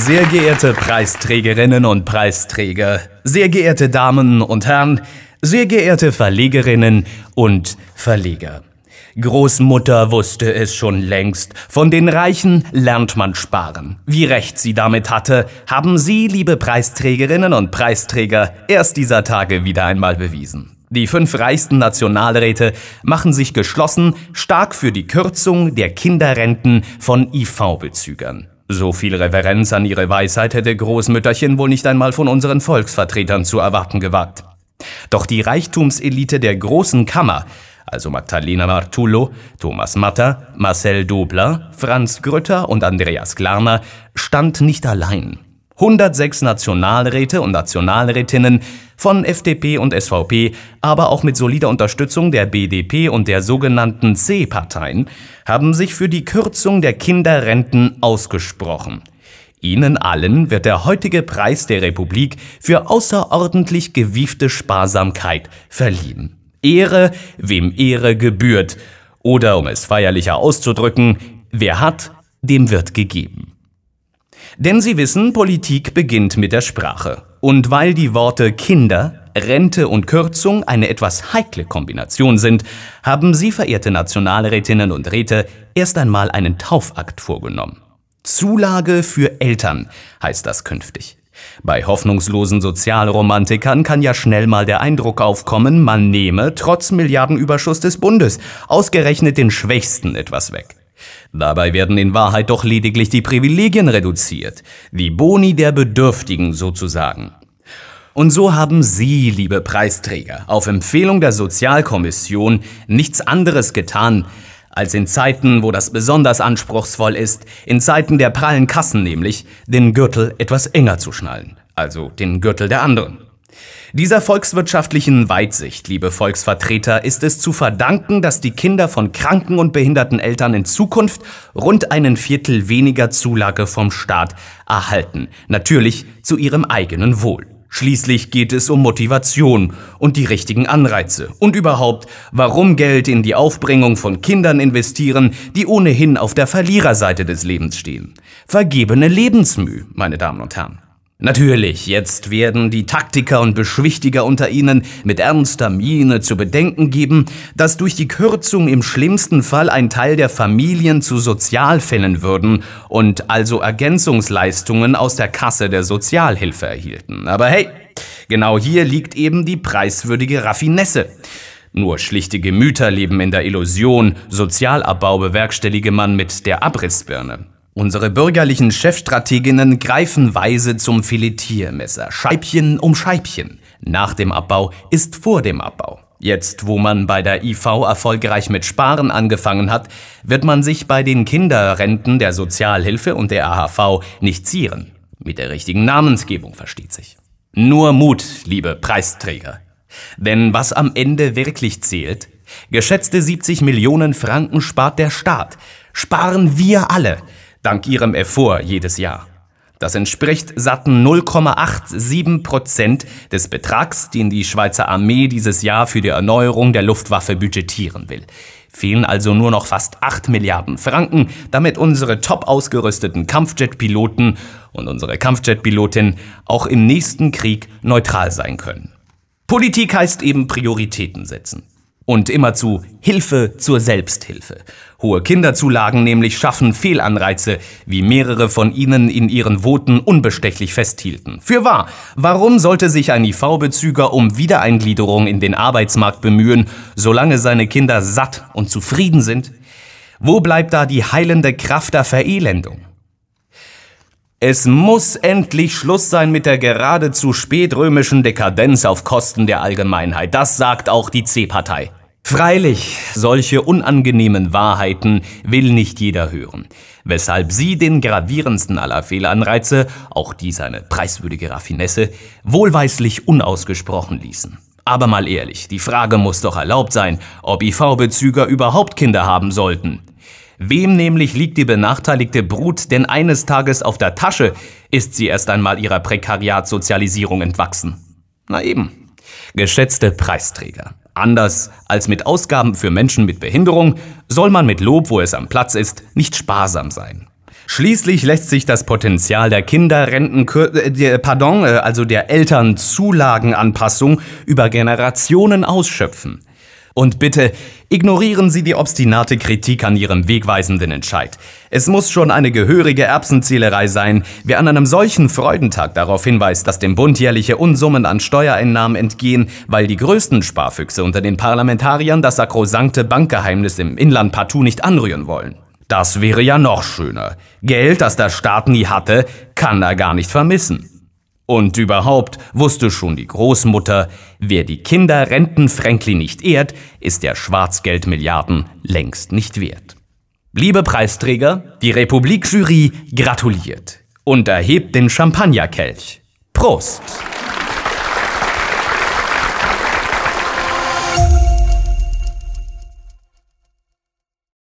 Sehr geehrte Preisträgerinnen und Preisträger, sehr geehrte Damen und Herren, sehr geehrte Verlegerinnen und Verleger. Großmutter wusste es schon längst. Von den Reichen lernt man sparen. Wie recht sie damit hatte, haben Sie, liebe Preisträgerinnen und Preisträger, erst dieser Tage wieder einmal bewiesen. Die fünf reichsten Nationalräte machen sich geschlossen stark für die Kürzung der Kinderrenten von IV-Bezügern. So viel Reverenz an ihre Weisheit hätte Großmütterchen wohl nicht einmal von unseren Volksvertretern zu erwarten gewagt. Doch die Reichtumselite der Großen Kammer, also Magdalena Martullo, Thomas Matter, Marcel Dobler, Franz Grütter und Andreas Glarner, stand nicht allein. 106 Nationalräte und Nationalrätinnen von FDP und SVP, aber auch mit solider Unterstützung der BDP und der sogenannten C-Parteien, haben sich für die Kürzung der Kinderrenten ausgesprochen. Ihnen allen wird der heutige Preis der Republik für außerordentlich gewiefte Sparsamkeit verliehen. Ehre, wem Ehre gebührt. Oder um es feierlicher auszudrücken, wer hat, dem wird gegeben. Denn Sie wissen, Politik beginnt mit der Sprache. Und weil die Worte Kinder, Rente und Kürzung eine etwas heikle Kombination sind, haben Sie, verehrte Nationalrätinnen und Räte, erst einmal einen Taufakt vorgenommen. Zulage für Eltern heißt das künftig. Bei hoffnungslosen Sozialromantikern kann ja schnell mal der Eindruck aufkommen, man nehme, trotz Milliardenüberschuss des Bundes, ausgerechnet den Schwächsten etwas weg. Dabei werden in Wahrheit doch lediglich die Privilegien reduziert, die Boni der Bedürftigen sozusagen. Und so haben Sie, liebe Preisträger, auf Empfehlung der Sozialkommission nichts anderes getan, als in Zeiten, wo das besonders anspruchsvoll ist, in Zeiten der prallen Kassen nämlich, den Gürtel etwas enger zu schnallen, also den Gürtel der anderen. Dieser volkswirtschaftlichen Weitsicht, liebe Volksvertreter, ist es zu verdanken, dass die Kinder von kranken und behinderten Eltern in Zukunft rund einen Viertel weniger Zulage vom Staat erhalten. Natürlich zu ihrem eigenen Wohl. Schließlich geht es um Motivation und die richtigen Anreize und überhaupt, warum Geld in die Aufbringung von Kindern investieren, die ohnehin auf der Verliererseite des Lebens stehen. Vergebene Lebensmüh, meine Damen und Herren. Natürlich, jetzt werden die Taktiker und Beschwichtiger unter Ihnen mit ernster Miene zu bedenken geben, dass durch die Kürzung im schlimmsten Fall ein Teil der Familien zu Sozialfällen würden und also Ergänzungsleistungen aus der Kasse der Sozialhilfe erhielten. Aber hey, genau hier liegt eben die preiswürdige Raffinesse. Nur schlichte Gemüter leben in der Illusion, Sozialabbau bewerkstellige man mit der Abrissbirne. Unsere bürgerlichen Chefstrateginnen greifen weise zum Filetiermesser, Scheibchen um Scheibchen. Nach dem Abbau ist vor dem Abbau. Jetzt, wo man bei der IV erfolgreich mit Sparen angefangen hat, wird man sich bei den Kinderrenten der Sozialhilfe und der AHV nicht zieren. Mit der richtigen Namensgebung versteht sich. Nur Mut, liebe Preisträger. Denn was am Ende wirklich zählt, geschätzte 70 Millionen Franken spart der Staat, sparen wir alle, dank ihrem Effort jedes Jahr. Das entspricht satten 0,87 Prozent des Betrags, den die Schweizer Armee dieses Jahr für die Erneuerung der Luftwaffe budgetieren will. Fehlen also nur noch fast 8 Milliarden Franken, damit unsere top ausgerüsteten Kampfjetpiloten und unsere Kampfjetpilotin auch im nächsten Krieg neutral sein können. Politik heißt eben Prioritäten setzen. Und immerzu Hilfe zur Selbsthilfe. Hohe Kinderzulagen nämlich schaffen Fehlanreize, wie mehrere von Ihnen in ihren Voten unbestechlich festhielten. Für wahr, warum sollte sich ein IV-Bezüger um Wiedereingliederung in den Arbeitsmarkt bemühen, solange seine Kinder satt und zufrieden sind? Wo bleibt da die heilende Kraft der Verelendung? Es muss endlich Schluss sein mit der geradezu spätrömischen Dekadenz auf Kosten der Allgemeinheit. Das sagt auch die C-Partei. Freilich, solche unangenehmen Wahrheiten will nicht jeder hören, weshalb sie den gravierendsten aller Fehlanreize, auch die seine preiswürdige Raffinesse, wohlweislich unausgesprochen ließen. Aber mal ehrlich, die Frage muss doch erlaubt sein, ob IV-Bezüger überhaupt Kinder haben sollten. Wem nämlich liegt die benachteiligte Brut denn eines Tages auf der Tasche, ist sie erst einmal ihrer Prekariatsozialisierung entwachsen? Na eben. Geschätzte Preisträger, Anders als mit Ausgaben für Menschen mit Behinderung soll man mit Lob, wo es am Platz ist, nicht sparsam sein. Schließlich lässt sich das Potenzial der Kinderrenten, äh, pardon, äh, also der Elternzulagenanpassung über Generationen ausschöpfen. Und bitte ignorieren Sie die obstinate Kritik an Ihrem wegweisenden Entscheid. Es muss schon eine gehörige Erbsenzählerei sein, wer an einem solchen Freudentag darauf hinweist, dass dem Bund jährliche Unsummen an Steuereinnahmen entgehen, weil die größten Sparfüchse unter den Parlamentariern das sakrosankte Bankgeheimnis im Inland partout nicht anrühren wollen. Das wäre ja noch schöner. Geld, das der Staat nie hatte, kann er gar nicht vermissen. Und überhaupt wusste schon die Großmutter, wer die Kinder Rentenfränkli nicht ehrt, ist der Schwarzgeldmilliarden längst nicht wert. Liebe Preisträger, die Republikjury gratuliert und erhebt den Champagnerkelch. Prost!